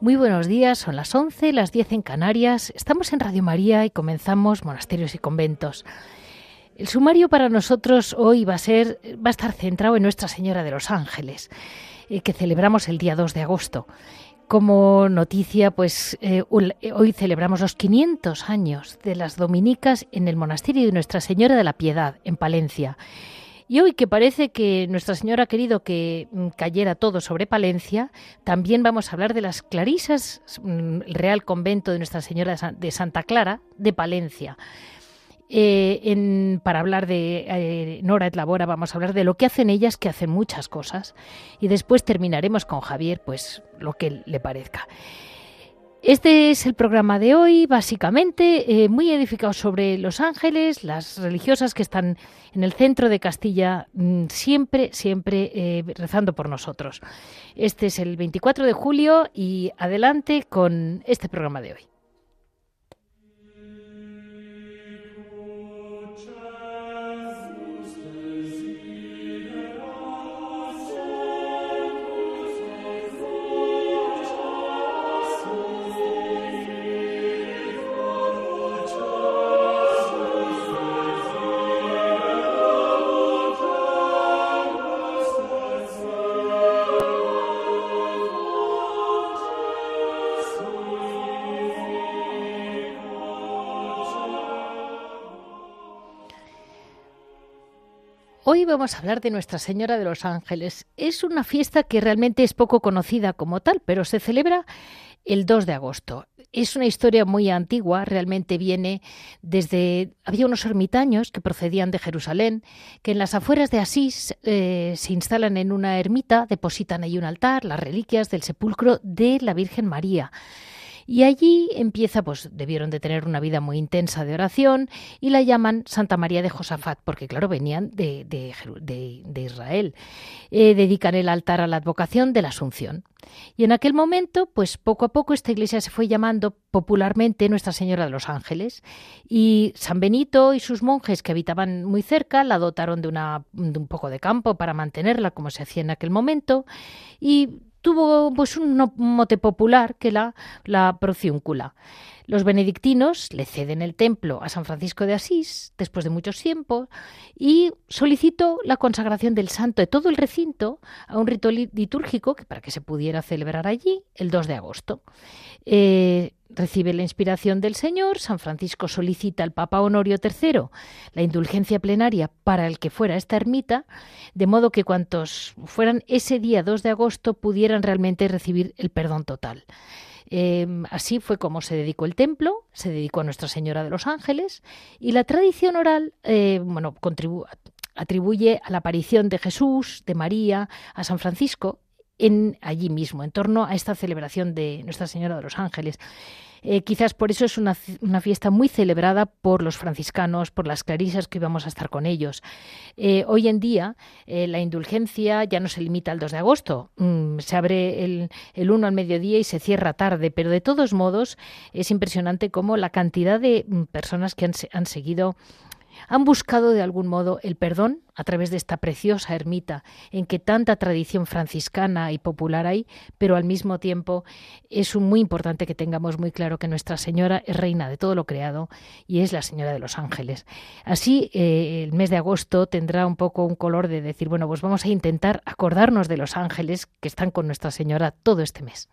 Muy buenos días, son las 11, las 10 en Canarias. Estamos en Radio María y comenzamos Monasterios y Conventos. El sumario para nosotros hoy va a ser va a estar centrado en Nuestra Señora de los Ángeles, eh, que celebramos el día 2 de agosto. Como noticia, pues eh, hoy celebramos los 500 años de las dominicas en el monasterio de Nuestra Señora de la Piedad, en Palencia. Y hoy que parece que Nuestra Señora ha querido que mm, cayera todo sobre Palencia, también vamos a hablar de las clarisas, mm, el Real Convento de Nuestra Señora de Santa Clara de Palencia. Eh, para hablar de eh, Nora et Labora vamos a hablar de lo que hacen ellas, que hacen muchas cosas. Y después terminaremos con Javier, pues lo que le parezca. Este es el programa de hoy, básicamente, eh, muy edificado sobre los ángeles, las religiosas que están en el centro de Castilla, mm, siempre, siempre eh, rezando por nosotros. Este es el 24 de julio y adelante con este programa de hoy. Hoy vamos a hablar de Nuestra Señora de los Ángeles. Es una fiesta que realmente es poco conocida como tal, pero se celebra el 2 de agosto. Es una historia muy antigua, realmente viene desde... Había unos ermitaños que procedían de Jerusalén, que en las afueras de Asís eh, se instalan en una ermita, depositan ahí un altar, las reliquias del sepulcro de la Virgen María. Y allí empieza, pues debieron de tener una vida muy intensa de oración y la llaman Santa María de Josafat, porque claro, venían de, Israel. Eh, dedican el altar a la advocación de la Asunción. Y en aquel momento, pues poco a poco esta iglesia se fue llamando popularmente Nuestra Señora de los Ángeles. Y San Benito y sus monjes que habitaban muy cerca la dotaron de un poco de campo para mantenerla como se hacía en aquel momento. Y tuvo pues un mote popular que la, la prociúncula. Los benedictinos le ceden el templo a San Francisco de Asís después de mucho tiempo y solicitó la consagración del santo de todo el recinto a un rito litúrgico que para que se pudiera celebrar allí el 2 de agosto. Eh, recibe la inspiración del Señor, San Francisco solicita al Papa Honorio III la indulgencia plenaria para el que fuera esta ermita, de modo que cuantos fueran ese día 2 de agosto pudieran realmente recibir el perdón total. Em, así fue como se dedicó el templo, se dedicó a Nuestra Señora de los Ángeles y la tradición oral eh, bueno, atribuye a la aparición de Jesús, de María, a San Francisco allí mismo, en torno a esta celebración de Nuestra Señora de los Ángeles. Eh, quizás por eso es una, fiesta muy celebrada por los franciscanos, por las clarisas que íbamos a estar con ellos. Eh, hoy en día eh, la indulgencia ya no se limita al 2 de agosto, mm, se abre el, el 1 al mediodía y se cierra tarde, pero de todos modos es impresionante cómo la cantidad de mm, personas que han seguido Han buscado de algún modo el perdón a través de esta preciosa ermita en que tanta tradición franciscana y popular hay, pero al mismo tiempo es muy importante que tengamos muy claro que Nuestra Señora es reina de todo lo creado y es la Señora de los Ángeles. Así, eh, el mes de agosto tendrá un poco un color de decir, bueno, pues vamos a intentar acordarnos de los ángeles que están con Nuestra Señora todo este mes.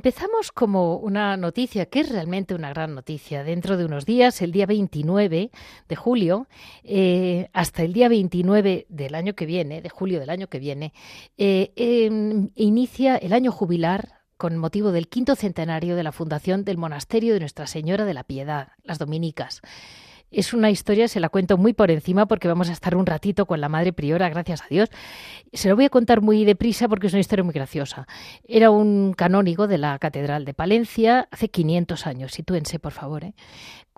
Empezamos como una noticia, que es realmente una gran noticia. Dentro de unos días, el día 29 de julio, eh, hasta el día 29 del año que viene, de julio del año que viene, eh, em, inicia el año jubilar con motivo del quinto centenario de la fundación del Monasterio de Nuestra Señora de la Piedad, las Dominicas. Es una historia, se la cuento muy por encima porque vamos a estar un ratito con la Madre Priora, gracias a Dios. Se lo voy a contar muy deprisa porque es una historia muy graciosa. Era un canónigo de la Catedral de Palencia hace 500 años, sitúense por favor, ¿eh?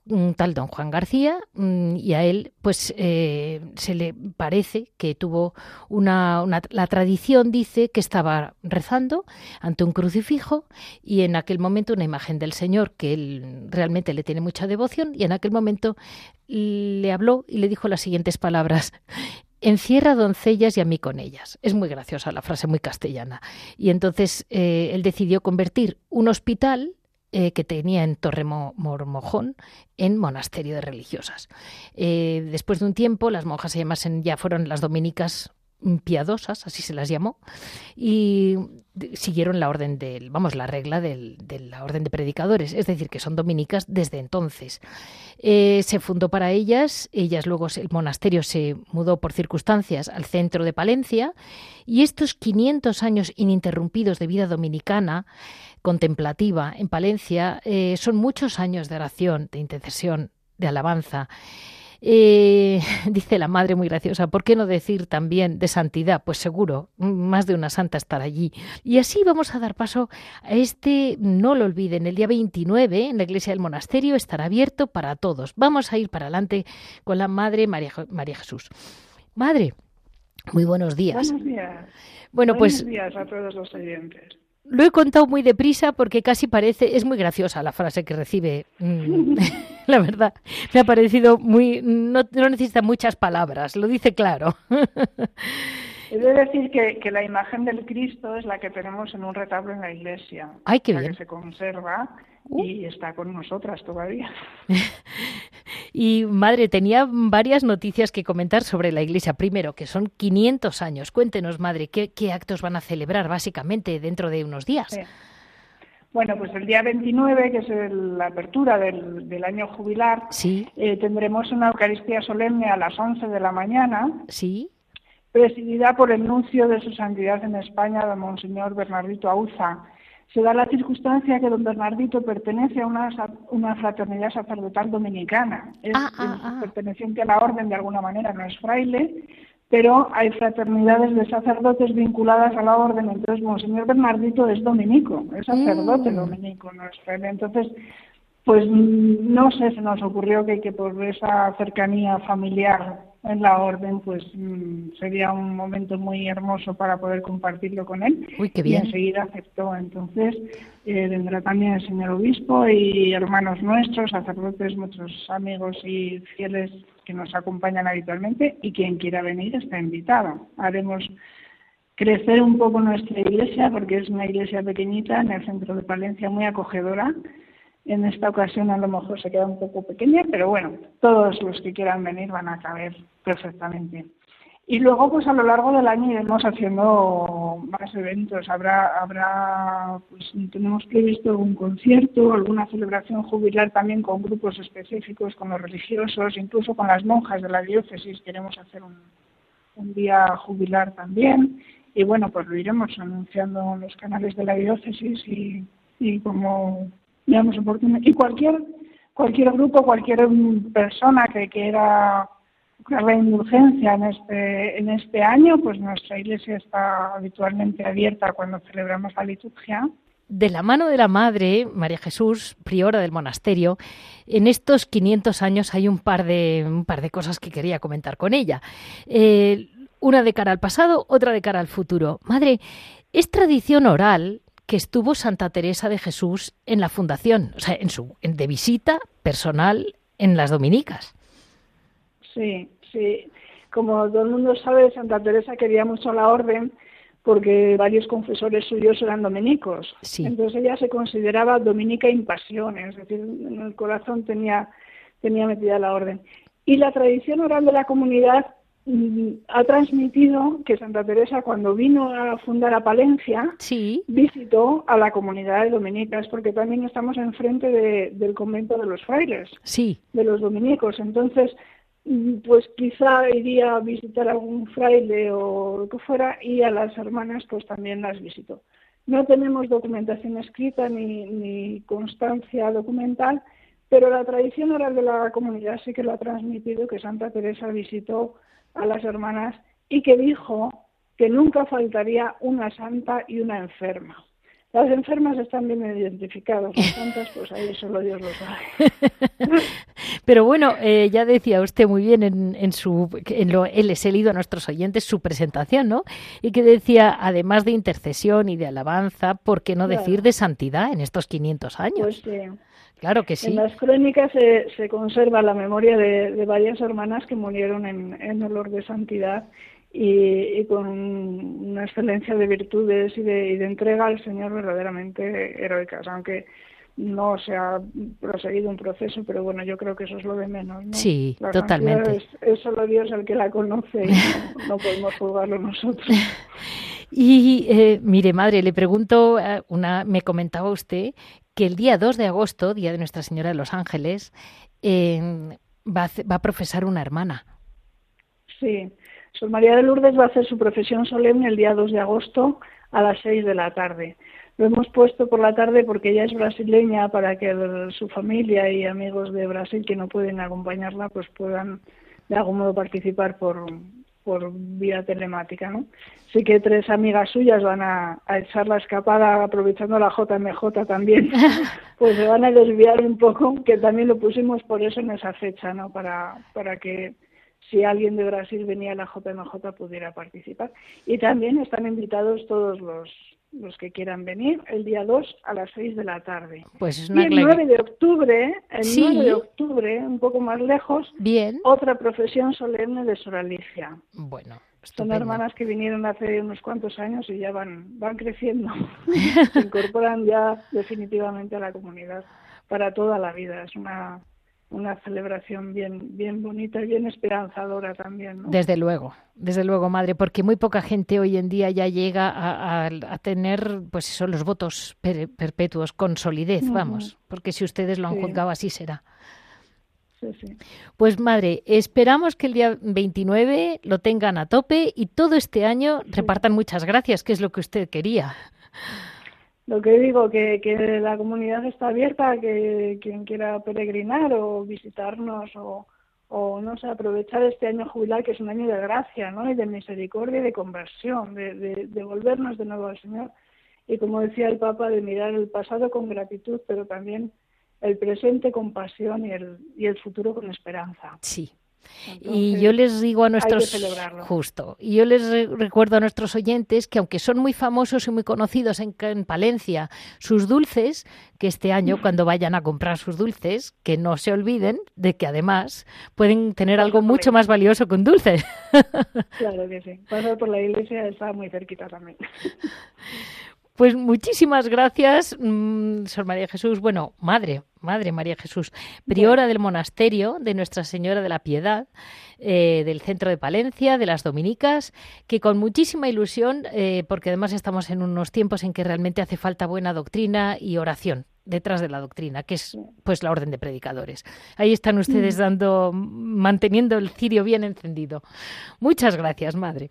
Un tal don Juan García mm, y a él pues eh, se le parece que tuvo una, la tradición dice que estaba rezando ante un crucifijo y en aquel momento una imagen del Señor que él realmente le tiene mucha devoción y en aquel momento le habló y le dijo las siguientes palabras encierra doncellas y a mí con ellas. Es muy graciosa la frase, muy castellana. Y entonces eh, él decidió convertir un hospital eh, que tenía en Torre Mormojón en monasterio de religiosas. Eh, después de un tiempo, las monjas se llamasen, ya fueron las dominicas piadosas, así se las llamó, y siguieron la orden del, vamos, la regla de la orden de predicadores, es decir, que son dominicas desde entonces. Eh, se fundó para ellas, ellas luego el monasterio se mudó por circunstancias al centro de Palencia, y estos 500 años ininterrumpidos de vida dominicana contemplativa en Palencia eh, son muchos años de oración, de intercesión, de alabanza. Eh, dice la madre muy graciosa, ¿por qué no decir también de santidad? Pues seguro, más de una santa estará allí. Y así vamos a dar paso a este, no lo olviden, el día 29 en la iglesia del monasterio estará abierto para todos. Vamos a ir para adelante con la madre María, María Jesús. Madre, muy buenos días. Buenos días. Bueno, buenos pues días a todos los oyentes lo he contado muy deprisa porque casi parece, es muy graciosa la frase que recibe, mm, la verdad. Me ha parecido muy, no, necesita muchas palabras, lo dice claro. He de decir que, la imagen del Cristo es la que tenemos en un retablo en la iglesia. Ay, qué la bien. que se conserva uh. y está con nosotras todavía. y madre, tenía varias noticias que comentar sobre la iglesia. Primero, que son 500 años. Cuéntenos, madre, ¿qué, actos van a celebrar básicamente dentro de unos días? Bueno, pues el día 29, que es la apertura del, año jubilar, sí. Eh, tendremos una Eucaristía solemne a las 11 de la mañana. Sí presidida por el nuncio de su santidad en España, don Monseñor Bernardito Auza. Se da la circunstancia que don Bernardito pertenece a una, una fraternidad sacerdotal dominicana. Es, ah, ah, ah. perteneciente a la orden de alguna manera, no es fraile, pero hay fraternidades de sacerdotes vinculadas a la orden. Entonces, Monseñor Bernardito es dominico, es sacerdote mm. dominico, no es fraile. Entonces, pues no sé, se nos ocurrió que, que por esa cercanía familiar en la orden, pues mm, sería un momento muy hermoso para poder compartirlo con él. Uy, qué bien. Y enseguida aceptó. Entonces eh, vendrá también el señor obispo y hermanos nuestros, sacerdotes, nuestros amigos y fieles que nos acompañan habitualmente y quien quiera venir está invitado. Haremos crecer un poco nuestra iglesia porque es una iglesia pequeñita en el centro de Palencia, muy acogedora En esta ocasión a lo mejor se queda un poco pequeña, pero bueno, todos los que quieran venir van a caber perfectamente. Y luego, pues a lo largo del año iremos haciendo más eventos. Habrá, habrá, pues tenemos previsto un concierto, alguna celebración jubilar también con grupos específicos, con los religiosos, incluso con las monjas de la diócesis. Queremos hacer un, un día jubilar también. Y bueno, pues lo iremos anunciando en los canales de la diócesis y, y como oportuno. Y cualquier, cualquier grupo, cualquier persona que quiera la indulgencia en este, en este año, pues nuestra iglesia está habitualmente abierta cuando celebramos la liturgia. De la mano de la Madre, María Jesús, priora del monasterio, en estos 500 años hay un par de, un par de cosas que quería comentar con ella. Eh, una de cara al pasado, otra de cara al futuro. Madre, es tradición oral que estuvo Santa Teresa de Jesús en la fundación, o sea, en su, de visita personal en las dominicas. Sí, sí. Como todo el mundo sabe, Santa Teresa quería mucho la orden porque varios confesores suyos eran dominicos. Entonces ella se consideraba dominica in pasión, es decir, en el corazón tenía, tenía metida la orden. Y la tradición oral de la comunidad ha transmitido que Santa Teresa cuando vino a fundar a Palencia visitó a la comunidad de dominicas porque también estamos enfrente de, del convento de los frailes, sí. de los dominicos. Entonces pues quizá iría a visitar a algún fraile o lo que fuera y a las hermanas pues también las visito. No tenemos documentación escrita ni, ni constancia documental, pero la tradición oral de la comunidad sí que lo ha transmitido que Santa Teresa visitó a las hermanas y que dijo que nunca faltaría una santa y una enferma. Las enfermas están bien identificadas, las santas, pues ahí solo Dios lo sabe. Pero bueno, eh, ya decía usted muy bien en, en su, en lo, él les he leído a nuestros oyentes su presentación, ¿no? Y que decía, además de intercesión y de alabanza, ¿por qué no decir de santidad en estos 500 años? Pues sí. Claro que sí. En las crónicas se, se conserva la memoria de, de, varias hermanas que murieron en, en olor de santidad y, con una excelencia de virtudes y de, y de entrega al Señor verdaderamente heroicas, aunque no se ha proseguido un proceso, pero bueno, yo creo que eso es lo de menos. ¿no? Sí, totalmente. Es, solo Dios el que la conoce y no, podemos juzgarlo nosotros. y eh, mire, madre, le pregunto, eh, una, me comentaba usted que el día 2 de agosto, día de Nuestra Señora de los Ángeles, eh, va, a, profesar una hermana. Sí, Sor María de Lourdes va a hacer su profesión solemne el día 2 de agosto a las 6 de la tarde. Lo hemos puesto por la tarde porque ella es brasileña para que su familia y amigos de Brasil que no pueden acompañarla pues puedan de algún modo participar por, por vía telemática, ¿no? Sí que tres amigas suyas van a, a, echar la escapada aprovechando la JMJ también, pues se van a desviar un poco, que también lo pusimos por eso en esa fecha, ¿no? Para, para que si alguien de Brasil venía a la JMJ pudiera participar. Y también están invitados todos los, los que quieran venir el día 2 a las 6 de la tarde. Pues es una y el 9 de octubre, el 9 de octubre, un poco más lejos, Bien. otra profesión solemne de Sor Alicia. Bueno. Estupendo. Son hermanas que vinieron hace unos cuantos años y ya van, van creciendo. Se incorporan ya definitivamente a la comunidad para toda la vida. Es una una celebración bien, bien bonita y bien esperanzadora también. ¿no? Desde luego, desde luego, madre, porque muy poca gente hoy en día ya llega a, a, a tener, pues eso, los votos per, perpetuos con solidez, uh -huh. vamos, porque si ustedes lo han sí. juzgado así será. Sí, sí. Pues madre, esperamos que el día 29 lo tengan a tope y todo este año repartan muchas gracias, que es lo que usted quería lo que digo, que, que la comunidad está abierta, que quien quiera peregrinar o visitarnos o, o no sé, aprovechar este año jubilar, que es un año de gracia, ¿no? Y de misericordia y de conversión, de, de, de volvernos de nuevo al Señor. Y como decía el Papa, de mirar el pasado con gratitud, pero también el presente con pasión y el, y el futuro con esperanza. Sí, entonces, y yo les digo a nuestros justo, y yo les re recuerdo a nuestros oyentes que aunque son muy famosos y muy conocidos en, en, Palencia sus dulces, que este año cuando vayan a comprar sus dulces, que no se olviden de que además pueden tener algo mucho más valioso que un dulce. Claro que sí. Pasar por la iglesia está muy cerquita también. Pues muchísimas gracias, mm, Sor María Jesús. Bueno, madre, madre María Jesús, priora del monasterio de Nuestra Señora de la Piedad, eh, del centro de Palencia, de las Dominicas, que con muchísima ilusión, eh, porque además estamos en unos tiempos en que realmente hace falta buena doctrina y oración detrás de la doctrina, que es pues la orden de predicadores. Ahí están ustedes mm. dando, manteniendo el cirio bien encendido. Muchas gracias, madre.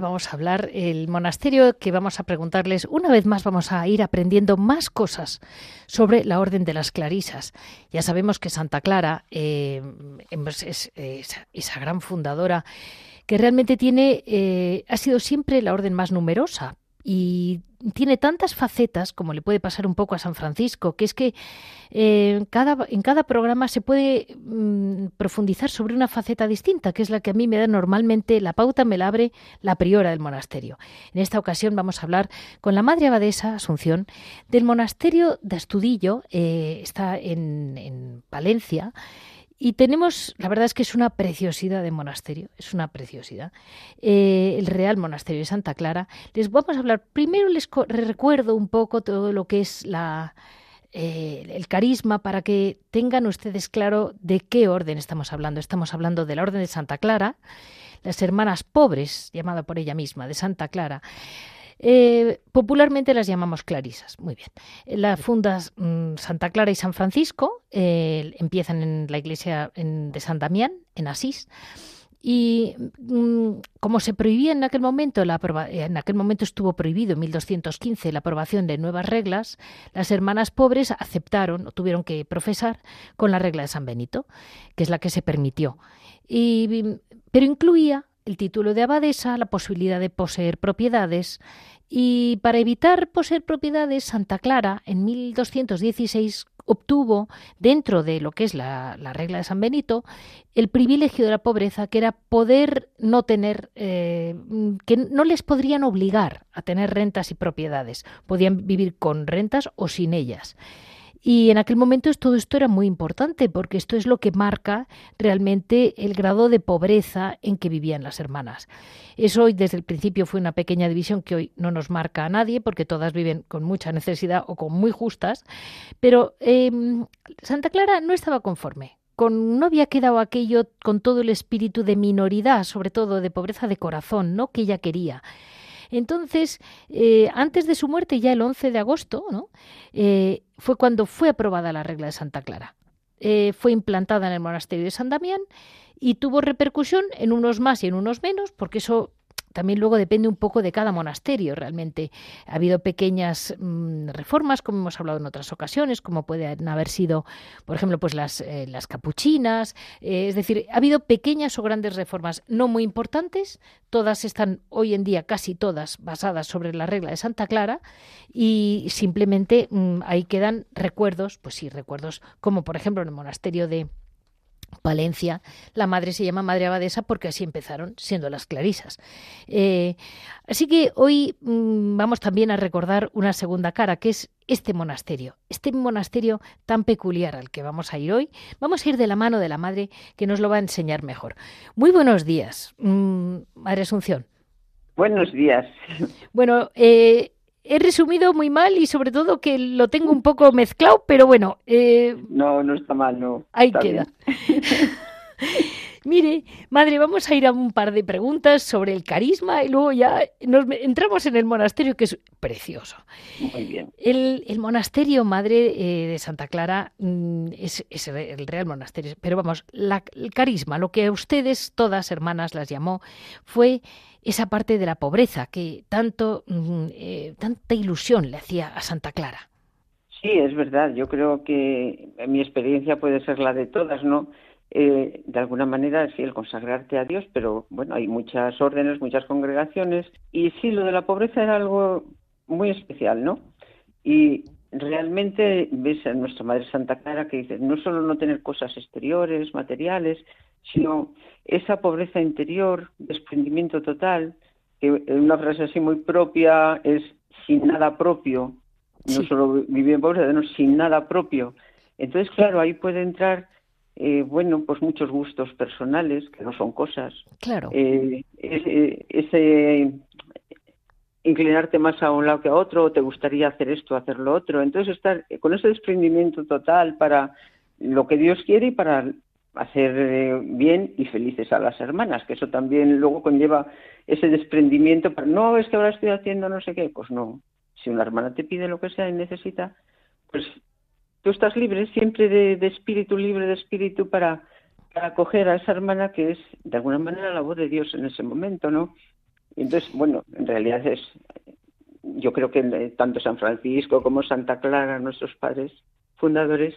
vamos a hablar el monasterio que vamos a preguntarles. Una vez más vamos a ir aprendiendo más cosas sobre la Orden de las Clarisas. Ya sabemos que Santa Clara eh, es, esa gran fundadora que realmente tiene, eh, ha sido siempre la orden más numerosa, y tiene tantas facetas como le puede pasar un poco a San Francisco, que es que eh, cada, en cada programa se puede mm, profundizar sobre una faceta distinta, que es la que a mí me da normalmente, la pauta me la abre la priora del monasterio. En esta ocasión vamos a hablar con la Madre Abadesa Asunción del monasterio de Astudillo, eh, está en, en Palencia, y tenemos, la verdad es que es una preciosidad de monasterio, es una preciosidad. Eh, el Real Monasterio de Santa Clara. Les vamos a hablar, primero les recuerdo un poco todo lo que es la, eh, el carisma para que tengan ustedes claro de qué orden estamos hablando. Estamos hablando de la Orden de Santa Clara, las Hermanas Pobres, llamada por ella misma, de Santa Clara. Eh, popularmente las llamamos clarisas. Muy bien. La fundas mm, Santa Clara y San Francisco. Eh, empiezan en la iglesia de San Damián, en Asís. Y mm, como se prohibía en aquel momento, la en aquel momento estuvo prohibido en 1215 la aprobación de nuevas reglas, las hermanas pobres aceptaron o tuvieron que profesar con la regla de San Benito, que es la que se permitió. Y, pero incluía el título de abadesa, la posibilidad de poseer propiedades, y para evitar poseer propiedades, Santa Clara en 1216 obtuvo, dentro de lo que es la, regla de San Benito, el privilegio de la pobreza, que era poder no tener, eh, que no les podrían obligar a tener rentas y propiedades, podían vivir con rentas o sin ellas. Y en aquel momento todo esto era muy importante porque esto es lo que marca realmente el grado de pobreza en que vivían las hermanas. Eso hoy desde el principio fue una pequeña división que hoy no nos marca a nadie porque todas viven con mucha necesidad o con muy justas, pero em, Santa Clara no estaba conforme. Con, no había quedado aquello con todo el espíritu de minoridad, sobre todo de pobreza de corazón, ¿no? que ella quería. Entonces, eh, antes de su muerte, ya el 11 de agosto, ¿no? Eh, fue cuando fue aprobada la regla de Santa Clara. eh, fue implantada en el monasterio de San Damián y tuvo repercusión en unos más y en unos menos, porque eso también luego depende un poco de cada monasterio realmente. Ha habido pequeñas mm, reformas, como hemos hablado en otras ocasiones, como pueden haber sido, por ejemplo, pues las, eh, las capuchinas. Eh, es decir, ha habido pequeñas o grandes reformas no muy importantes. Todas están hoy en día, casi todas, basadas sobre la regla de Santa Clara y simplemente mm, ahí quedan recuerdos, pues sí, recuerdos como por ejemplo en el monasterio de Valencia, la madre se llama Madre Abadesa porque así empezaron, siendo las clarisas. Eh, así que hoy mm, vamos también a recordar una segunda cara, que es este monasterio, este monasterio tan peculiar al que vamos a ir hoy. Vamos a ir de la mano de la madre que nos lo va a enseñar mejor. Muy buenos días, mm, Madre Asunción. Buenos días. Bueno, eh, he resumido muy mal y sobre todo que lo tengo un poco mezclado, pero bueno. Eh, no, no está mal, no. Ahí queda. Mire, madre, vamos a ir a un par de preguntas sobre el carisma y luego ya nos entramos en el monasterio, que es precioso. Muy bien. El, monasterio, madre eh, de Santa Clara, mm, es, el real monasterio. Pero vamos, el carisma, lo que a ustedes, todas hermanas, las llamó, fue esa parte de la pobreza que tanto, mm, eh, tanta ilusión le hacía a Santa Clara. Sí, es verdad. Yo creo que mi experiencia puede ser la de todas, ¿no? Eh, de alguna manera, sí, el consagrarte a Dios, pero bueno, hay muchas órdenes, muchas congregaciones, y sí, lo de la pobreza era algo muy especial, ¿no? Y realmente ves a nuestra Madre Santa Clara que dice, no solo no tener cosas exteriores, materiales, sino esa pobreza interior, desprendimiento total, que una frase así muy propia es sin nada propio, no solo vivir en pobreza, sino sin nada propio. Entonces, claro, ahí puede entrar, eh, bueno, pues muchos gustos personales, que no son cosas. Claro. Eh, ese, inclinarte más a un lado que a otro, o te gustaría hacer esto, hacer lo otro. Entonces, estar con ese desprendimiento total para lo que Dios quiere y para hacer eh, bien y felices a las hermanas, que eso también luego conlleva ese desprendimiento para, no, es que ahora estoy haciendo no sé qué, pues no, si una hermana te pide lo que sea y necesita, pues tú estás libre, siempre de, espíritu, libre de espíritu para, para acoger a esa hermana que es de alguna manera la voz de Dios en ese momento, ¿no? Y entonces, bueno, en realidad es, yo creo que eh, tanto San Francisco como Santa Clara, nuestros padres fundadores,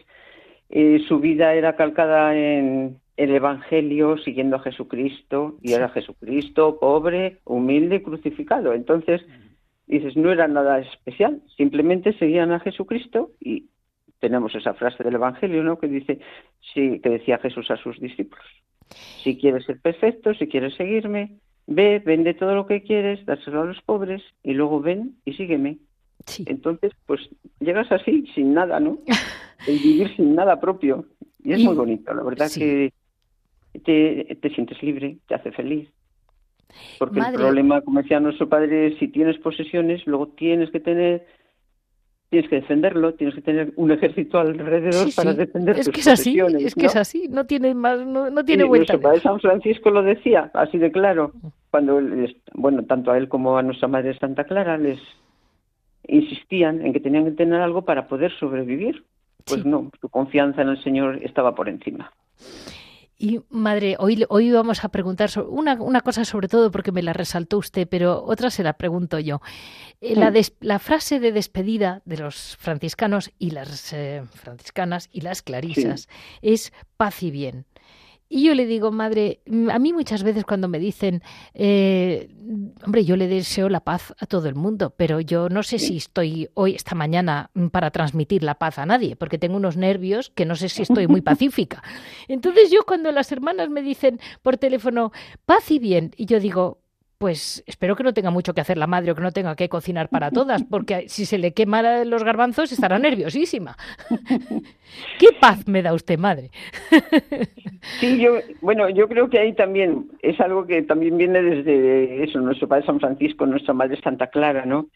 su vida era calcada en el Evangelio, siguiendo a Jesucristo, y era Jesucristo pobre, humilde, crucificado. Entonces, dices, no era nada especial, simplemente seguían a Jesucristo y tenemos esa frase del Evangelio, ¿no? Que dice, sí, que decía Jesús a sus discípulos, si quieres ser perfecto, si quieres seguirme, ve, vende todo lo que quieres, dáselo a los pobres y luego ven y sígueme. Entonces, pues llegas así, sin nada, ¿no? El vivir sin nada propio. Y es muy bonito, la verdad que te, te, sientes libre, te hace feliz. Porque el problema, como decía nuestro padre, es si tienes posesiones, luego tienes que tener tienes que defenderlo, tienes que tener un ejército alrededor para defender es tus que es así, es que es así, no tiene más, no, no tiene vuelta. Nuestro padre San Francisco lo decía, así de claro, cuando bueno, tanto a él como a nuestra madre Santa Clara les insistían en que tenían que tener algo para poder sobrevivir. Pues no, su confianza en el Señor estaba por encima. Y madre, hoy, hoy vamos a preguntar sobre una, una, cosa sobre todo porque me la resaltó usted, pero otra se la pregunto yo. Eh, la, la, frase de despedida de los franciscanos y las eh, franciscanas y las clarisas es paz y bien. Y yo le digo, madre, mm, a mí muchas veces cuando me dicen, eh, hombre, yo le deseo la paz a todo el mundo, pero yo no sé si estoy hoy, esta mañana, mm, para transmitir la paz a nadie, porque tengo unos nervios que no sé si estoy muy pacífica. Entonces yo cuando las hermanas me dicen por teléfono, paz y bien, y yo digo, pues espero que no tenga mucho que hacer la madre o que no tenga que cocinar para todas, porque si se le queman los garbanzos estará nerviosísima. ¿Qué paz me da usted, madre? Sí, yo, bueno, yo creo que ahí también es algo que también viene desde eso, nuestro padre San Francisco, nuestra madre Santa Clara, ¿no?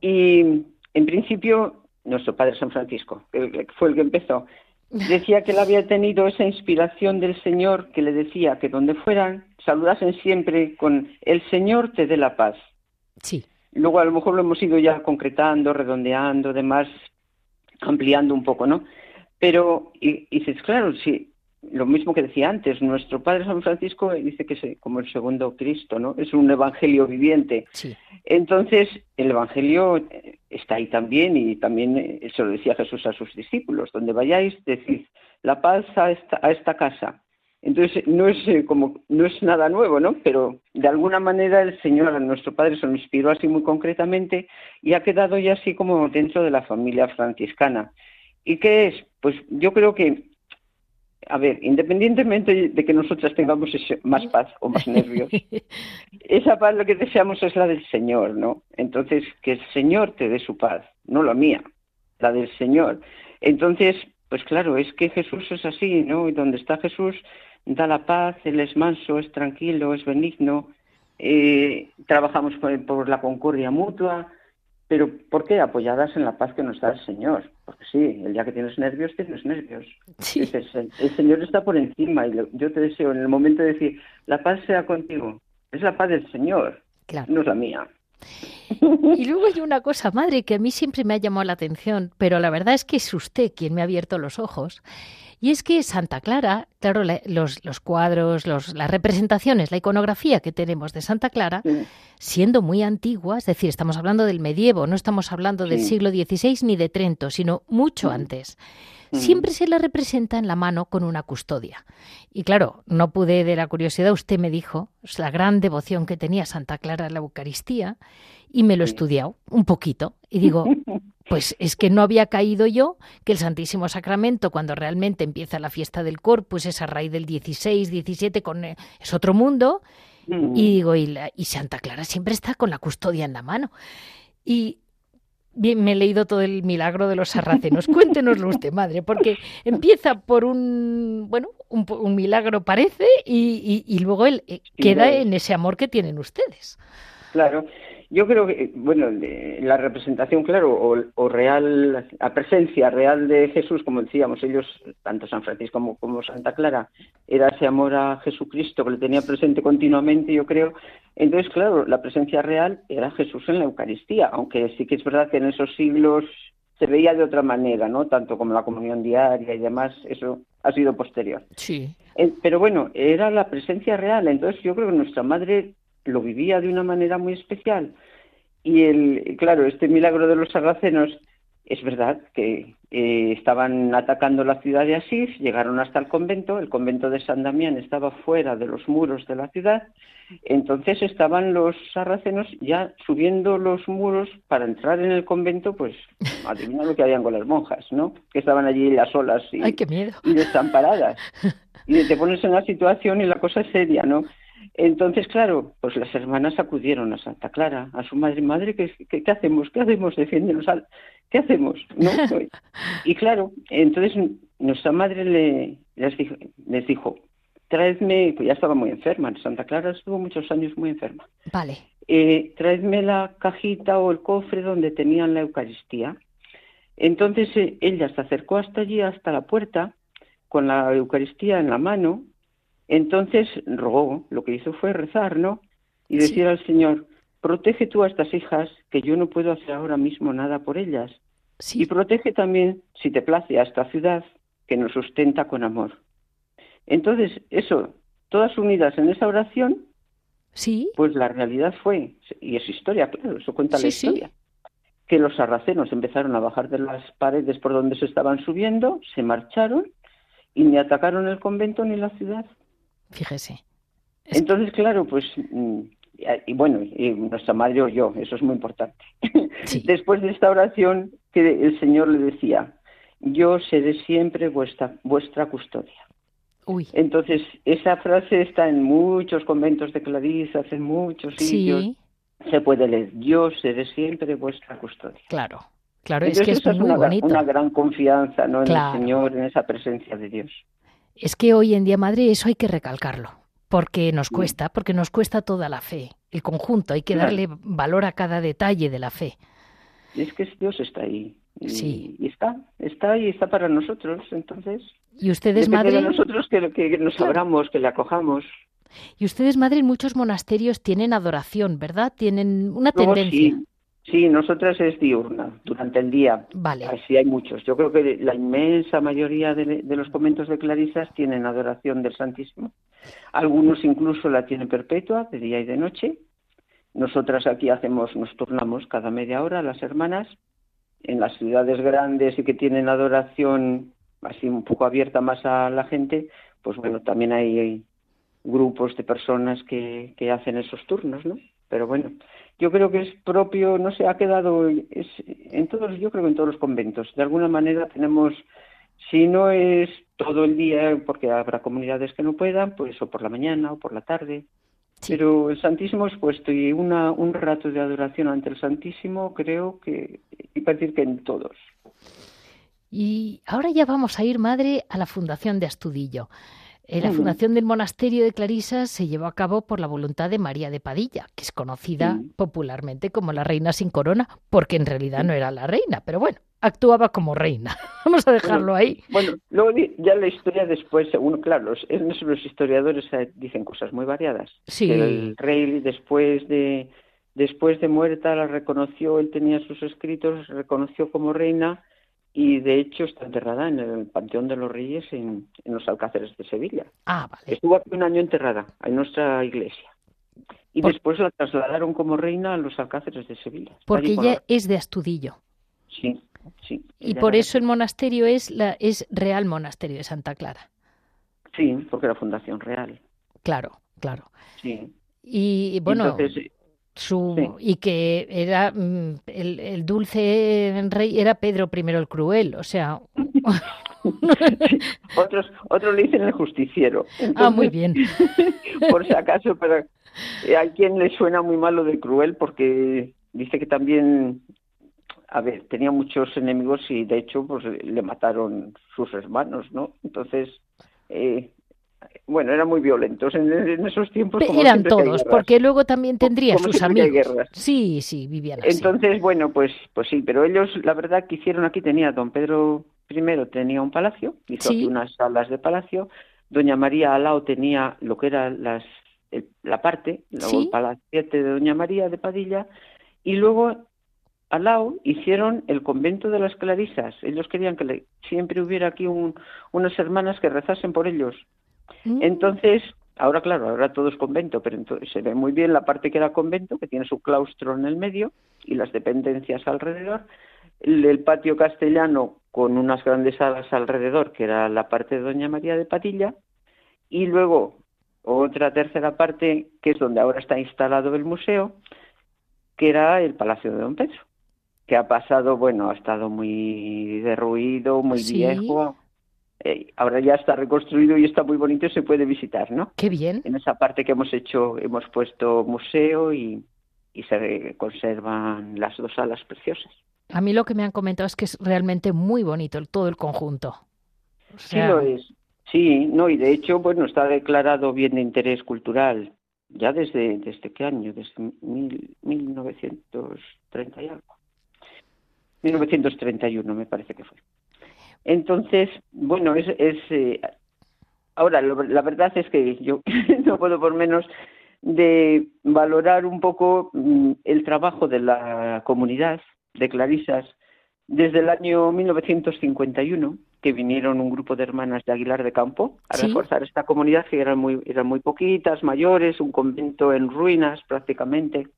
Y en principio, nuestro padre San Francisco, que fue el que empezó, decía que él había tenido esa inspiración del Señor que le decía que donde fueran saludasen siempre con el Señor te dé la paz. Sí. Luego a lo mejor lo hemos ido ya concretando, redondeando, demás, ampliando un poco, ¿no? Pero, y, y dices, claro, sí, lo mismo que decía antes, nuestro Padre San Francisco dice que es como el segundo Cristo, ¿no? Es un evangelio viviente. Sí. Entonces, el evangelio eh, está ahí también y también eh, se lo decía Jesús a sus discípulos, donde vayáis, decid, la paz a esta, a esta casa. Entonces, no es eh, como no es nada nuevo, ¿no? Pero de alguna manera el Señor, nuestro Padre, se lo inspiró así muy concretamente y ha quedado ya así como dentro de la familia franciscana. ¿Y qué es? Pues yo creo que a ver, independientemente de que nosotras tengamos más paz o más nervios, esa paz lo que deseamos es la del Señor, ¿no? Entonces, que el Señor te dé su paz, no la mía, la del Señor. Entonces, pues claro, es que Jesús es así, ¿no? Y donde está Jesús da la paz, Él es manso, es tranquilo, es benigno, eh, trabajamos por la concordia mutua, pero ¿por qué? Apoyadas en la paz que nos da el Señor. Porque sí, el día que tienes nervios, tienes nervios. el, Señor está por encima y yo te deseo en el momento de decir, la paz sea contigo. Es la paz del Señor, no es la mía. Y luego hay una cosa, madre, que a mí siempre me ha llamado la atención, pero la verdad es que es usted quien me ha abierto los ojos. Y es que Santa Clara, claro, los, los, cuadros, los, las representaciones, la iconografía que tenemos de Santa Clara, siendo muy antigua, es decir, estamos hablando del medievo, no estamos hablando del siglo XVI ni de Trento, sino mucho antes. Siempre se la representa en la mano con una custodia. Y claro, no pude de la curiosidad, usted me dijo la gran devoción que tenía Santa Clara a la Eucaristía y me lo he estudiado un poquito y digo, pues es que no había caído yo que el Santísimo Sacramento, cuando realmente empieza la fiesta del Corpus, es a raíz del 16, 17, con, eh, es otro mundo. Y digo, y, y Santa Clara siempre está con la custodia en la mano. Y Bien, me he leído todo el milagro de los sarracenos. Cuéntenoslo usted, madre, porque empieza por un, bueno, un, milagro parece y, y, luego él eh, queda en ese amor que tienen ustedes. Claro, yo creo que, bueno, la representación, claro, o, real, la presencia real de Jesús, como decíamos, ellos, tanto San Francisco como, Santa Clara, era ese amor a Jesucristo que le tenía presente continuamente, yo creo. Entonces, claro, la presencia real era Jesús en la Eucaristía, aunque sí que es verdad que en esos siglos se veía de otra manera, ¿no? Tanto como la comunión diaria y demás, eso ha sido posterior. Sí. Eh, pero bueno, era la presencia real, entonces yo creo que nuestra madre lo vivía de una manera muy especial. Y el, claro, este milagro de los sarracenos es verdad que eh, estaban atacando la ciudad de Asís, llegaron hasta el convento, el convento de San Damián estaba fuera de los muros de la ciudad, entonces estaban los sarracenos ya subiendo los muros para entrar en el convento, pues adivina lo que habían con las monjas, ¿no? Que estaban allí las solas y, y desamparadas. Y te pones en la situación y la cosa es seria, ¿no? Entonces, claro, pues las hermanas acudieron a Santa Clara, a su madre, madre, ¿qué, qué, hacemos? ¿Qué hacemos? Defiéndenos, al... ¿qué hacemos? ¿No? y claro, entonces nuestra madre le, les, dijo, les dijo, traedme, pues ya estaba muy enferma, Santa Clara estuvo muchos años muy enferma. Vale. Eh, traedme la cajita o el cofre donde tenían la Eucaristía. Entonces eh, ella se acercó hasta allí, hasta la puerta, con la Eucaristía en la mano, entonces rogó, lo que hizo fue rezar, ¿no? Y decir al Señor, protege tú a estas hijas, que yo no puedo hacer ahora mismo nada por ellas. Y protege también, si te place, a esta ciudad que nos sustenta con amor. Entonces, eso, todas unidas en esa oración, sí. pues la realidad fue, y es historia, claro, eso cuenta la historia, que los sarracenos empezaron a bajar de las paredes por donde se estaban subiendo, se marcharon y ni atacaron el convento ni la ciudad. Fíjese. Entonces, claro, pues, mm, y bueno, y nuestra madre o yo, eso es muy importante. Después de esta oración, que el Señor le decía, yo seré siempre vuestra, vuestra custodia. Uy. Entonces, esa frase está en muchos conventos de clarisas, en muchos sitios. Se puede leer, yo seré siempre vuestra custodia. Claro, claro, es que es muy una, bonito. una gran confianza ¿no? en el Señor, en esa presencia de Dios. Es que hoy en día, Madre, eso hay que recalcarlo, porque nos cuesta, porque nos cuesta toda la fe, el conjunto, hay que darle valor a cada detalle de la fe. Y es que Dios está ahí. Y, sí. Y está, está ahí, está para nosotros, entonces. Y ustedes, Madre. de nosotros que, que nos abramos, que le acojamos. Y ustedes, Madre, en muchos monasterios tienen adoración, ¿verdad? Tienen una tendencia. sí. Sí, nosotras es diurna, durante el día. Vale. Así hay muchos. Yo creo que la inmensa mayoría de, los conventos de clarisas tienen adoración del Santísimo. Algunos incluso la tienen perpetua, de día y de noche. Nosotras aquí hacemos, nos turnamos cada media hora las hermanas. En las ciudades grandes y que tienen adoración así un poco abierta más a la gente, pues bueno, también hay, grupos de personas que, que hacen esos turnos, ¿no? Pero bueno, yo creo que es propio, no sé, ha quedado es, en todos, yo creo que en todos los conventos. De alguna manera tenemos, si no es todo el día, porque habrá comunidades que no puedan, pues o por la mañana o por la tarde. Pero el Santísimo es puesto y una, un rato de adoración ante el Santísimo creo que, y para decir que en todos. Y ahora ya vamos a ir, madre, a la Fundación de Astudillo. Eh, la fundación del monasterio de Clarisas se llevó a cabo por la voluntad de María de Padilla, que es conocida popularmente como la reina sin corona, porque en realidad no era la reina, pero bueno, actuaba como reina. Vamos a dejarlo ahí. Bueno, luego ya la historia después, según, claro, los, los historiadores eh, dicen cosas muy variadas. Sí. El rey después de después de muerta la reconoció, él tenía sus escritos, reconoció como reina y de hecho está enterrada en el Panteón de los Reyes en, los Alcáceres de Sevilla. Ah, vale. Estuvo aquí un año enterrada en nuestra iglesia. Y después la trasladaron como reina a los Alcáceres de Sevilla. Porque ella es de Astudillo. Sí, sí. Y por eso el monasterio es la es Real Monasterio de Santa Clara. Sí, porque era Fundación Real. Claro, claro. Sí. Y bueno, su y que era mm, el, el, dulce rey era Pedro I el cruel, o sea. otros otros le dicen el justiciero. ah, muy bien. por si acaso, pero eh, a quien le suena muy malo de cruel porque dice que también a ver, tenía muchos enemigos y de hecho pues le mataron sus hermanos, ¿no? Entonces eh, bueno, eran muy violentos en, esos tiempos. eran todos, porque luego también tendría sus amigos. Sí, sí, vivían así. Entonces, bueno, pues, pues sí, pero ellos, la verdad, que hicieron aquí tenía don Pedro I tenía un palacio, hizo aquí unas salas de palacio. Doña María Alao tenía lo que era las, la parte, el palaciete de Doña María de Padilla, y luego Alao hicieron el convento de las Clarisas. Ellos querían que siempre hubiera aquí unas hermanas que rezasen por ellos. Mm. Entonces, ahora claro, ahora todo es convento, pero entonces se ve muy bien la parte que era convento, que tiene su claustro en el medio y las dependencias alrededor, el, patio castellano con unas grandes salas alrededor, que era la parte de Doña María de Patilla, y luego otra tercera parte, que es donde ahora está instalado el museo, que era el Palacio de Don Pedro, que ha pasado, bueno, ha estado muy derruido, muy viejo, eh, ahora ya está reconstruido y está muy bonito y se puede visitar, ¿no? Qué bien. En esa parte que hemos hecho, hemos puesto museo y, se conservan las dos salas preciosas. A mí lo que me han comentado es que es realmente muy bonito todo el conjunto. Sí lo es. Sí, no, y de hecho, bueno, está declarado bien de interés cultural ya desde, desde qué año, desde mil, 1930 y algo. 1931 me parece que fue. Entonces, bueno, es, es eh, ahora la verdad es que yo no puedo por menos de valorar un poco mm, el trabajo de la comunidad de Clarisas desde el año 1951 que vinieron un grupo de hermanas de Aguilar de Campo a reforzar esta comunidad que eran muy eran muy poquitas, mayores, un convento en ruinas prácticamente.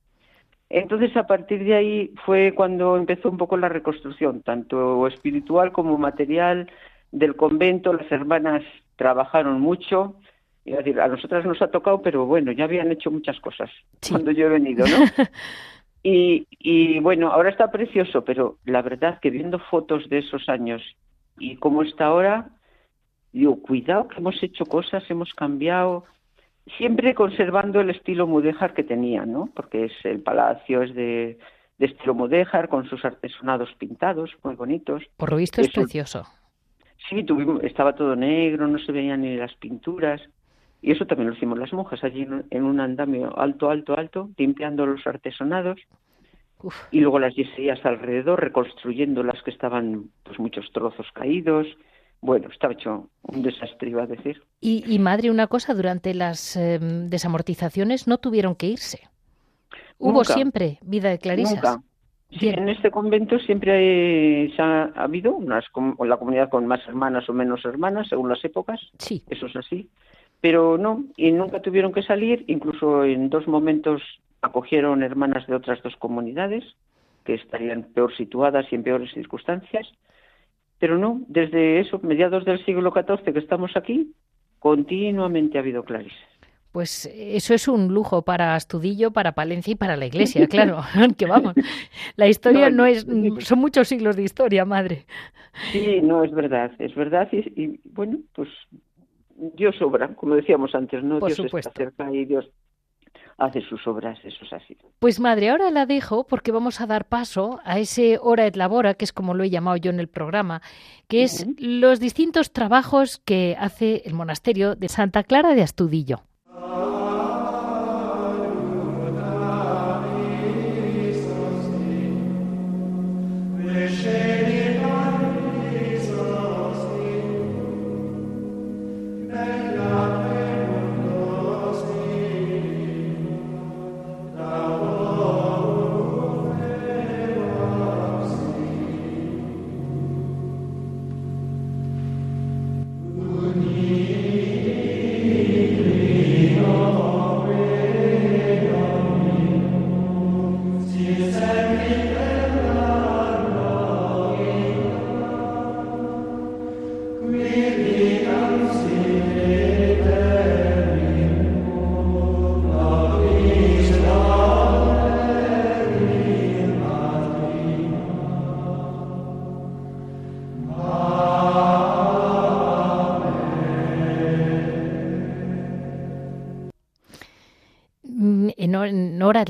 Entonces, a partir de ahí fue cuando empezó un poco la reconstrucción, tanto espiritual como material del convento. Las hermanas trabajaron mucho. Es decir, a nosotras nos ha tocado, pero bueno, ya habían hecho muchas cosas cuando yo he venido, ¿no? y, y bueno, ahora está precioso, pero la verdad que viendo fotos de esos años y cómo está ahora, digo, cuidado que hemos hecho cosas, hemos cambiado, siempre conservando el estilo mudéjar que tenía, ¿no? Porque es el palacio es de, estilo mudéjar con sus artesonados pintados muy bonitos. Por lo visto es precioso. Sí, tuvimos, estaba todo negro, no se veían ni las pinturas. Y eso también lo hicimos las monjas allí en un andamio alto, alto, alto, limpiando los artesonados. Y luego las yeserías alrededor, reconstruyendo las que estaban, pues muchos trozos caídos, bueno, estaba hecho un desastre, iba a decir. Y, madre, una cosa, durante las em, desamortizaciones no tuvieron que irse. Hubo siempre vida de clarisas. Nunca. Sí, en este convento siempre ha, habido unas, la comunidad con más hermanas o menos hermanas, según las épocas. Sí. Eso es así. Pero no, y nunca tuvieron que salir, incluso en dos momentos acogieron hermanas de otras dos comunidades que estarían peor situadas y en peores circunstancias. Pero no, desde eso, mediados del siglo XIV que estamos aquí, continuamente ha habido clarisas. Pues eso es un lujo para Astudillo, para Palencia y para la Iglesia, claro. que vamos, la historia no, es, son muchos siglos de historia, madre. Sí, no es verdad, es verdad y, bueno, pues Dios obra, como decíamos antes, no Por Dios supuesto. está cerca y Dios hace sus obras, eso es así. Pues madre, ahora la dejo porque vamos a dar paso a ese hora et labora, que es como lo he llamado yo en el programa, que es los distintos trabajos que hace el monasterio de Santa Clara de Astudillo.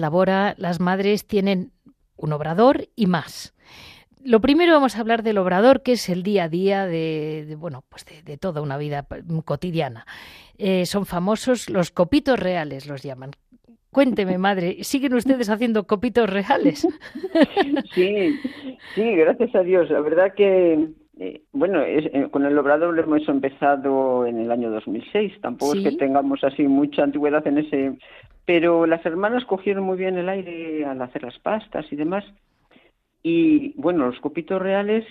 Labora las madres tienen un obrador y más. Lo primero vamos a hablar del obrador, que es el día a día de, bueno, pues de, toda una vida cotidiana. Eh, son famosos los copitos reales, los llaman. Cuénteme, madre, ¿siguen ustedes haciendo copitos reales? Sí, sí, gracias a Dios. La verdad que, eh, bueno, eh, con el obrador lo hemos empezado en el año 2006. Tampoco es que tengamos así mucha antigüedad en ese pero las hermanas cogieron muy bien el aire al hacer las pastas y demás. Y bueno, los copitos reales,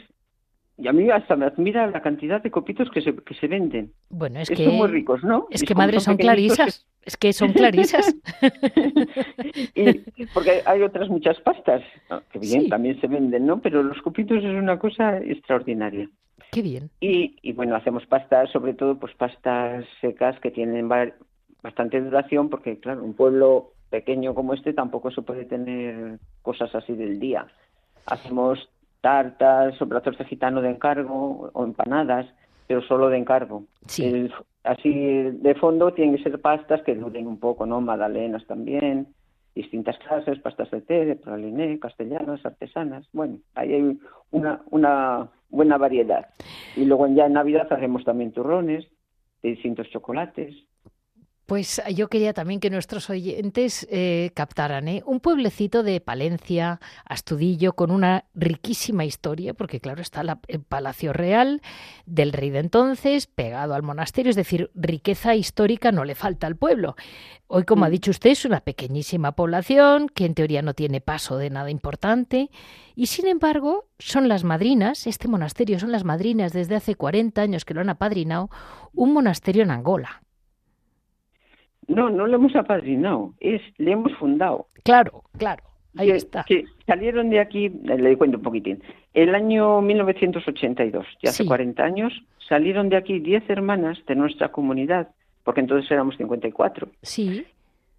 y a mí hasta me admira la cantidad de copitos que se, que se venden. Bueno, es que. Son muy ricos, ¿no? Es que madres son clarisas. Es que son clarisas. y, porque hay otras muchas pastas, que bien, también se venden, ¿no? Pero los copitos es una cosa extraordinaria. Qué bien. Y, y bueno, hacemos pastas, sobre todo, pues pastas secas que tienen bastante duración porque, claro, un pueblo pequeño como este tampoco se puede tener cosas así del día. Hacemos tartas o brazos de gitano de encargo o empanadas, pero solo de encargo. Sí. así de fondo tienen que ser pastas que duren un poco, ¿no? Magdalenas también, distintas clases, pastas de té, de praliné, castellanas, artesanas. Bueno, ahí hay una, una buena variedad. Y luego ya en Navidad hacemos también turrones de distintos chocolates. Pues yo quería también que nuestros oyentes eh, captaran ¿eh? un pueblecito de Palencia, Astudillo, con una riquísima historia, porque claro, está el Palacio Real del rey de entonces, pegado al monasterio, es decir, riqueza histórica no le falta al pueblo. Hoy, como ha mm. dicho usted, es una pequeñísima población que en teoría no tiene paso de nada importante, y sin embargo son las madrinas, este monasterio son las madrinas desde hace 40 años que lo han apadrinado, un monasterio en Angola. No, no lo hemos apadrinado, es, le hemos fundado. Claro, claro, ahí está. Que salieron de aquí, le cuento un poquitín, el año 1982, ya hace 40 años, salieron de aquí 10 hermanas de nuestra comunidad, porque entonces éramos 54. Sí.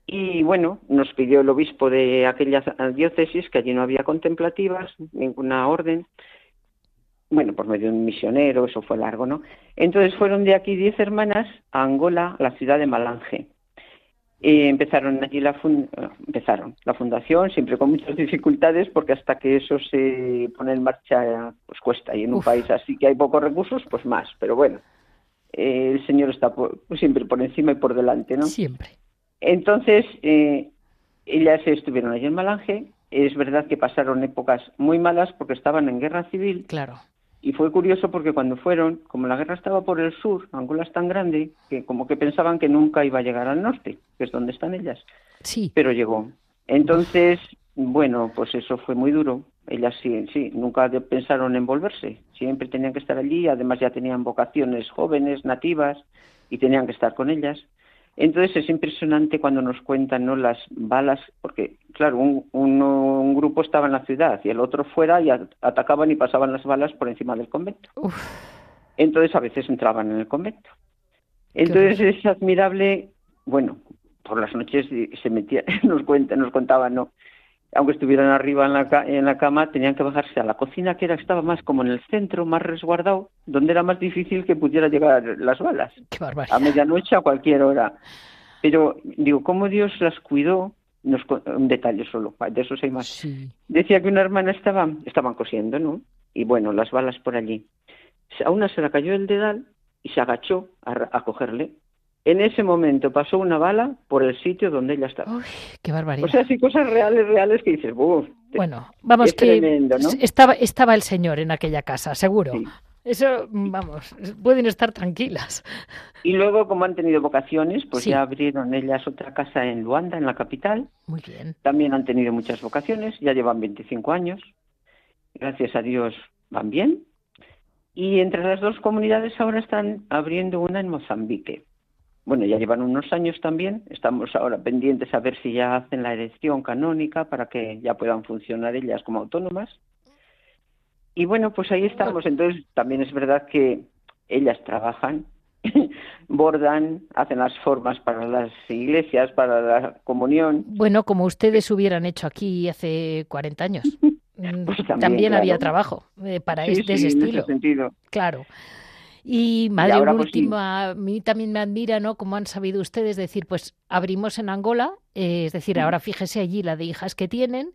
Y bueno, nos pidió el obispo de aquella diócesis que allí no había contemplativas, ninguna orden. Bueno, por medio de un misionero, eso fue largo, ¿no? Entonces fueron de aquí 10 hermanas a Angola, a la ciudad de Malange empezaron allí la empezaron la fundación siempre con muchas dificultades porque hasta que eso se pone en marcha pues cuesta. Y en un país así que hay pocos recursos pues más. Pero bueno eh, el señor está siempre por encima y por delante no siempre. Entonces eh, ellas estuvieron allí en Malange. Es verdad que pasaron épocas muy malas porque estaban en guerra civil. Claro y fue curioso porque cuando fueron, como la guerra estaba por el sur, Angola es tan grande que como que pensaban que nunca iba a llegar al norte, que es donde están ellas. Sí. Pero llegó. Entonces, Bueno, pues eso fue muy duro. Ellas sí, sí, nunca pensaron en volverse. Siempre tenían que estar allí. Además ya tenían vocaciones jóvenes, nativas, y tenían que estar con ellas. Entonces es impresionante cuando nos cuentan ¿no? las balas, porque claro, un, un, grupo estaba en la ciudad y el otro fuera y atacaban y pasaban las balas por encima del convento. Entonces a veces entraban en el convento. Entonces es admirable, bueno, por las noches se metía, nos cuenta, nos contaban, ¿no? Aunque estuvieran arriba en la, en la cama, tenían que bajarse a la cocina, que era estaba más como en el centro, más resguardado, donde era más difícil que pudiera llegar las balas. a medianoche, a cualquier hora. Pero digo, ¿cómo Dios las cuidó? Nos, un detalle solo, de eso hay más. Decía que una hermana estaba, estaban cosiendo, ¿no? Y bueno, las balas por allí. A una se la cayó el dedal y se agachó a cogerle en ese momento pasó una bala por el sitio donde ella estaba. Uy, qué barbaridad. O sea, sí, cosas reales, reales que dices, Uf, Bueno, vamos que estaba, estaba el señor en aquella casa, seguro. Eso, vamos, pueden estar tranquilas. Y luego, como han tenido vocaciones, pues ya abrieron ellas otra casa en Luanda, en la capital. Muy bien. También han tenido muchas vocaciones, ya llevan 25 años. Gracias a Dios van bien. Y entre las dos comunidades ahora están abriendo una en Mozambique bueno, ya llevan unos años también, estamos ahora pendientes a ver si ya hacen la elección canónica para que ya puedan funcionar ellas como autónomas. Y bueno, pues ahí estamos. Entonces, también es verdad que ellas trabajan, bordan, hacen las formas para las iglesias, para la comunión. Bueno, como ustedes hubieran hecho aquí hace 40 años. Pues también, había trabajo eh, para este estilo. sentido. Claro. Y madre, pues última, a mí también me admira, ¿no? Como han sabido ustedes decir, pues abrimos en Angola, eh, es decir, ahora fíjese allí la de hijas que tienen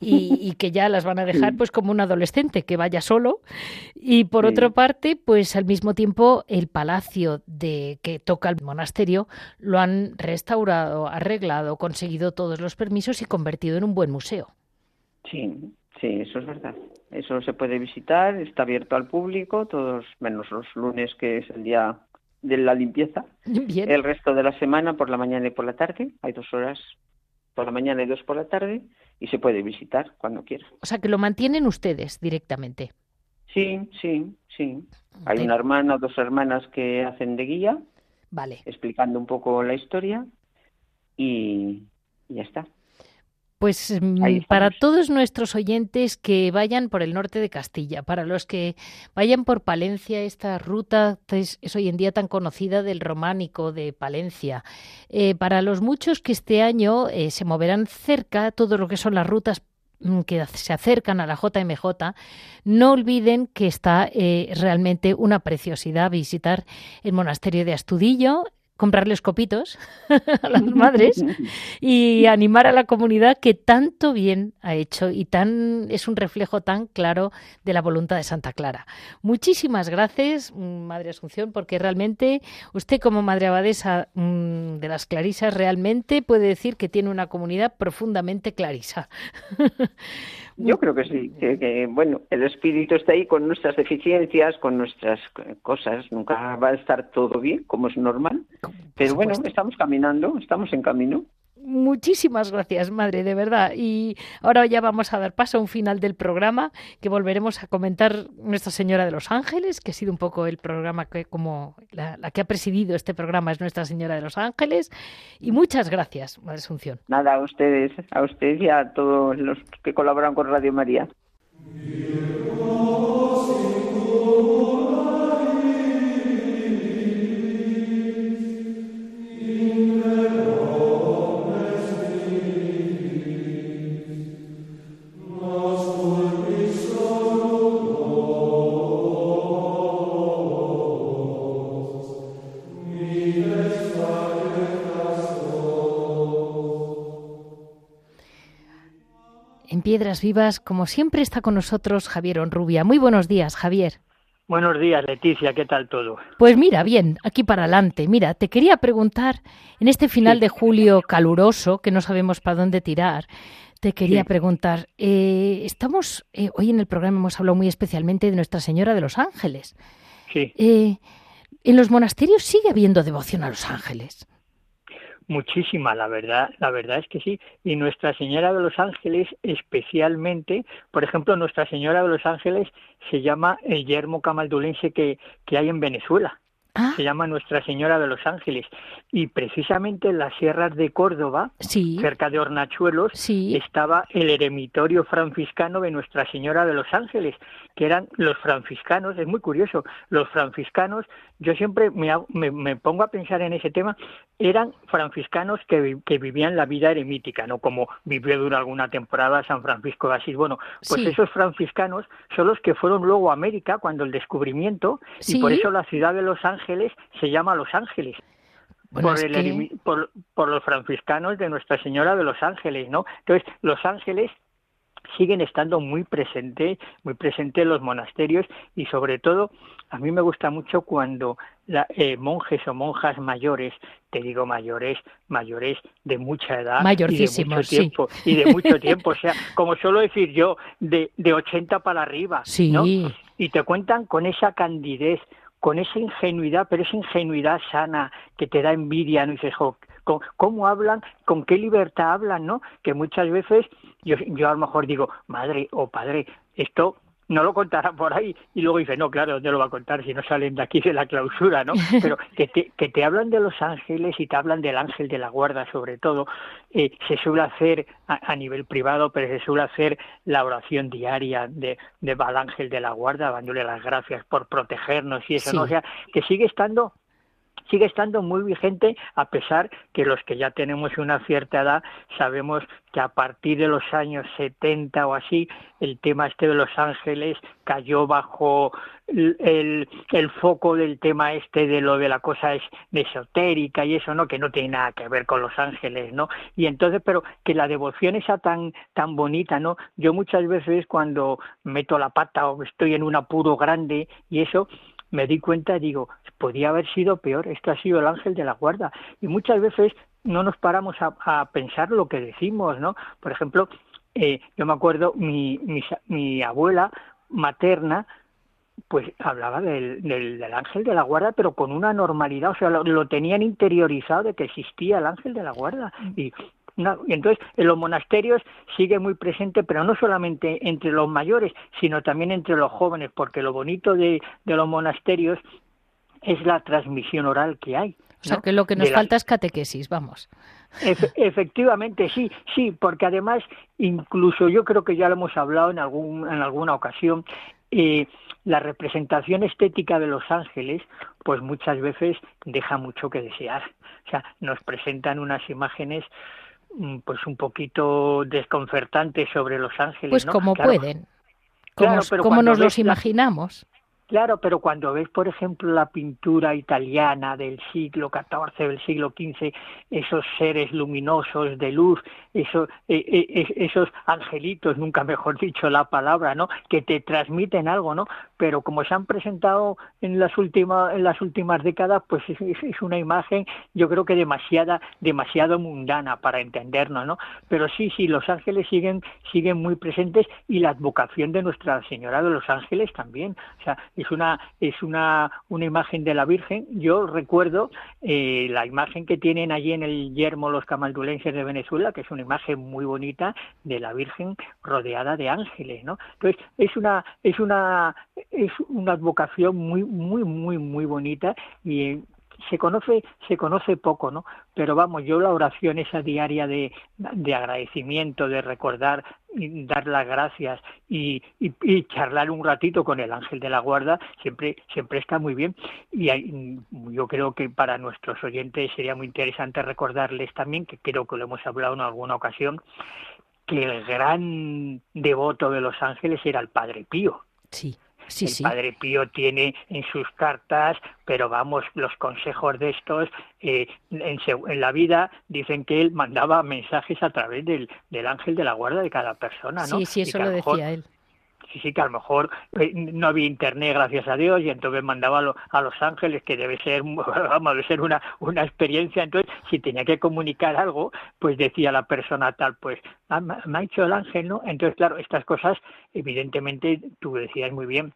y, que ya las van a dejar pues como un adolescente que vaya solo. Y por otra parte, pues al mismo tiempo el palacio de que toca el monasterio lo han restaurado, arreglado, conseguido todos los permisos y convertido en un buen museo. Sí, sí, eso es verdad. Eso se puede visitar, está abierto al público, todos menos los lunes, que es el día de la limpieza. El resto de la semana, por la mañana y por la tarde, hay dos horas por la mañana y dos por la tarde, y se puede visitar cuando quiera. O sea, que lo mantienen ustedes directamente. Sí, sí, sí. Hay una hermana o dos hermanas que hacen de guía, vale. explicando un poco la historia, y ya está. Pues mm, para todos nuestros oyentes que vayan por el norte de Castilla, para los que vayan por Palencia, esta ruta es, hoy en día tan conocida del románico de Palencia, eh, para los muchos que este año eh, se moverán cerca, todo lo que son las rutas mm, que se acercan a la JMJ, no olviden que está eh, realmente una preciosidad visitar el monasterio de Astudillo, comprarles copitos a las madres y animar a la comunidad que tanto bien ha hecho y tan es un reflejo tan claro de la voluntad de Santa Clara. Muchísimas gracias, mm, Madre Asunción, porque realmente usted como Madre Abadesa mm, de las Clarisas realmente puede decir que tiene una comunidad profundamente clarisa. Yo creo que sí, que, bueno, el espíritu está ahí con nuestras deficiencias, con nuestras cosas, nunca va a estar todo bien, como es normal, pero bueno, estamos caminando, estamos en camino. Muchísimas gracias, madre, de verdad. Y ahora ya vamos a dar paso a un final del programa que volveremos a comentar Nuestra Señora de los Ángeles, que ha sido un poco el programa que, como la, que ha presidido este programa es Nuestra Señora de los Ángeles. Y muchas gracias, Madre Asunción. Nada, a ustedes, a usted y a todos los que colaboran con Radio María. Piedras Vivas, como siempre está con nosotros Javier Onrubia. Muy buenos días, Javier. Buenos días, Leticia, ¿qué tal todo? Pues mira, bien, aquí para adelante. Mira, te quería preguntar, en este final de julio caluroso, que no sabemos para dónde tirar, te quería preguntar, eh, estamos, eh, hoy en el programa hemos hablado muy especialmente de Nuestra Señora de los Ángeles. Sí. Eh, ¿En los monasterios sigue habiendo devoción a los ángeles? Muchísima, la verdad, la verdad es que sí. Y Nuestra Señora de los Ángeles, especialmente, por ejemplo, Nuestra Señora de los Ángeles se llama el yermo camaldulense que, que hay en Venezuela. Ah. Se llama Nuestra Señora de los Ángeles. Y precisamente en las sierras de Córdoba, Sí, cerca de Hornachuelos, sí. estaba el eremitorio franciscano de Nuestra Señora de los Ángeles, que eran los franciscanos, es muy curioso, los franciscanos, yo siempre me, me, me pongo a pensar en ese tema, eran franciscanos que, vi- que vivían la vida eremítica, ¿no? Como vivió durante alguna temporada San Francisco de Asís. Bueno, pues Sí. esos franciscanos son los que fueron luego a América cuando el descubrimiento, y por eso la ciudad de Los Ángeles se llama Los Ángeles Bueno, por, el que- por, por los franciscanos de Nuestra Señora de los Ángeles, ¿no? Entonces, los ángeles siguen estando muy presentes, muy presentes en los monasterios y sobre todo a mí me gusta mucho cuando la- eh, monjes o monjas mayores, te digo mayores, mayores de mucha edad Mayorcísimos, y de mucho sí. tiempo y de mucho tiempo, o sea, como suelo decir yo, de, de 80 para arriba, Sí. ¿no? y te cuentan con esa candidez, con esa ingenuidad, pero esa ingenuidad sana que te da envidia, ¿no? Y dices, "Jo, ¿cómo, hablan? ¿Con qué libertad hablan? ¿no? Que muchas veces yo, yo a lo mejor digo, madre o padre, esto no lo contará por ahí y luego dice, no, claro, ¿dónde lo va a contar si no salen de aquí de la clausura, ¿no? Pero que te, que te hablan de los ángeles y te hablan del ángel de la guarda sobre todo, eh, se suele hacer a, a nivel privado, pero se suele hacer la oración diaria de, de al ángel de la guarda, dándole las gracias por protegernos y eso, Sí. ¿no? O sea, que sigue estando sigue estando muy vigente a pesar que los que ya tenemos una cierta edad sabemos que a partir de los años 70 o así el tema este de los ángeles cayó bajo el, el, foco del tema este de lo de la cosa es esotérica y eso no que no tiene nada que ver con los ángeles no y entonces pero que la devoción esa tan tan bonita no yo muchas veces cuando meto la pata o estoy en un apuro grande y eso me di cuenta y digo, podía haber sido peor, esto ha sido el ángel de la guarda. Y muchas veces no nos paramos a, a pensar lo que decimos, ¿no? Por ejemplo, eh, yo me acuerdo, mi, mi, mi abuela materna, pues hablaba del, del, del, ángel de la guarda, pero con una normalidad, o sea, lo, lo tenían interiorizado de que existía el ángel de la guarda. Y una, y entonces en los monasterios sigue muy presente, pero no solamente entre los mayores, sino también entre los jóvenes, porque lo bonito de, de los monasterios es la transmisión oral que hay. O sea, que lo que nos falta es catequesis, vamos. Efe- efectivamente, sí, sí, porque además, incluso yo creo que ya lo hemos hablado en, algún, en alguna ocasión, eh, la representación estética de los ángeles, pues muchas veces deja mucho que desear. O sea, nos presentan unas imágenes pues un poquito desconcertantes sobre los ángeles. Pues ¿no? como Claro, pueden. Como, claro, pero como nos los imaginamos. Claro, pero cuando ves, por ejemplo, la pintura italiana del siglo XIV, del siglo XV, esos seres luminosos de luz, esos, eh, eh, esos angelitos, nunca mejor dicho la palabra, ¿no? Que te transmiten algo, ¿no? Pero como se han presentado en las últimas, en las últimas décadas, pues es, es- es una imagen, yo creo que demasiada, demasiado mundana para entendernos, ¿no? Pero sí, sí, los ángeles siguen, siguen muy presentes y la advocación de Nuestra Señora de los Ángeles también. O sea, es una, es una, una imagen de la Virgen. Yo recuerdo eh, la imagen que tienen allí en el yermo los camaldulenses de Venezuela, que es una imagen muy bonita de la Virgen rodeada de ángeles, ¿no? Entonces, es una, es una, es una advocación muy, muy, muy, muy bonita y eh, se conoce, se conoce poco, ¿no? Pero vamos, yo la oración esa diaria de, de agradecimiento, de recordar, dar las gracias y, y, y charlar un ratito con el ángel de la guarda, siempre, siempre está muy bien. Y hay- yo creo que para nuestros oyentes sería muy interesante recordarles también, que creo que lo hemos hablado en alguna ocasión, que el gran devoto de los ángeles era el Padre Pío. Sí, sí, el sí. Padre Pío tiene en sus cartas, pero vamos, los consejos de estos, eh, en, la vida dicen que él mandaba mensajes a través del, del ángel de la guarda de cada persona, ¿no? Sí, sí, eso lo mejor- decía él. Sí, que a lo mejor eh, no había internet, gracias a Dios, y entonces mandaba a, a Los Ángeles, que debe ser, vamos, debe ser una, una experiencia. Entonces, si tenía que comunicar algo, pues decía la persona tal, pues, "Ah, me ha dicho el ángel, ¿no? Entonces, claro, estas cosas, evidentemente, tú decías muy bien,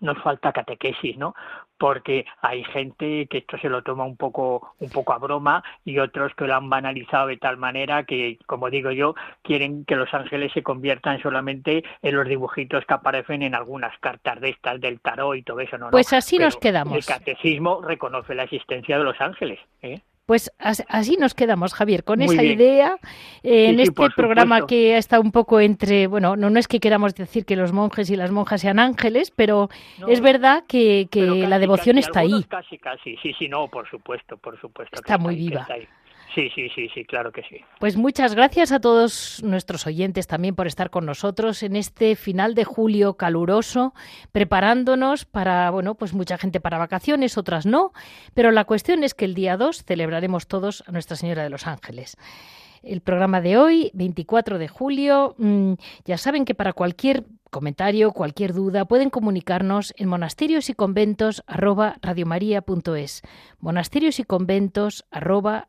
nos falta catequesis, ¿no? Porque hay gente que esto se lo toma un poco, un poco a broma y otros que lo han banalizado de tal manera que, como digo yo, quieren que los ángeles se conviertan solamente en los dibujitos que aparecen en algunas cartas de estas del tarot y todo eso, ¿no? Pues así nos quedamos. El catecismo reconoce la existencia de los ángeles, ¿eh? Pues así nos quedamos, Javier, con esa idea en este programa que está un poco entre, bueno, no, no es que queramos decir que los monjes y las monjas sean ángeles, pero es verdad que, la devoción está ahí. Casi, casi, sí, sí, no, por supuesto, por supuesto. Está muy viva. Sí, sí, sí, sí, claro que sí. Pues muchas gracias a todos nuestros oyentes también por estar con nosotros en este final de julio caluroso, preparándonos para, bueno, pues mucha gente para vacaciones, otras no, pero la cuestión es que el día 2 celebraremos todos a Nuestra Señora de los Ángeles el programa de hoy, 24 de julio. Mm, ya saben que para cualquier comentario, cualquier duda, pueden comunicarnos en monasterios y conventos arroba Monasterios y conventos arroba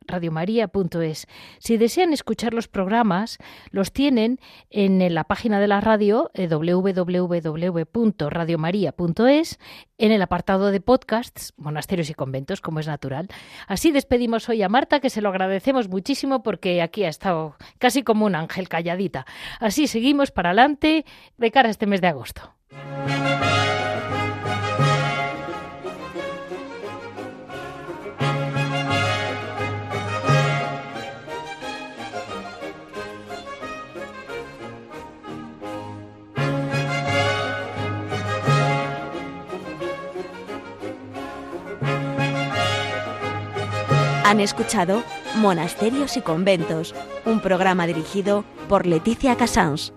Si desean escuchar los programas, los tienen en la página de la radio eh, www.radiomaria.es en el apartado de podcasts, monasterios y conventos, como es natural. Así despedimos hoy a Marta, que se lo agradecemos muchísimo porque aquí ha estado casi como un ángel calladita. Así seguimos para adelante de cara este mes de agosto. Han escuchado Monasterios y Conventos, un programa dirigido por Leticia Casans.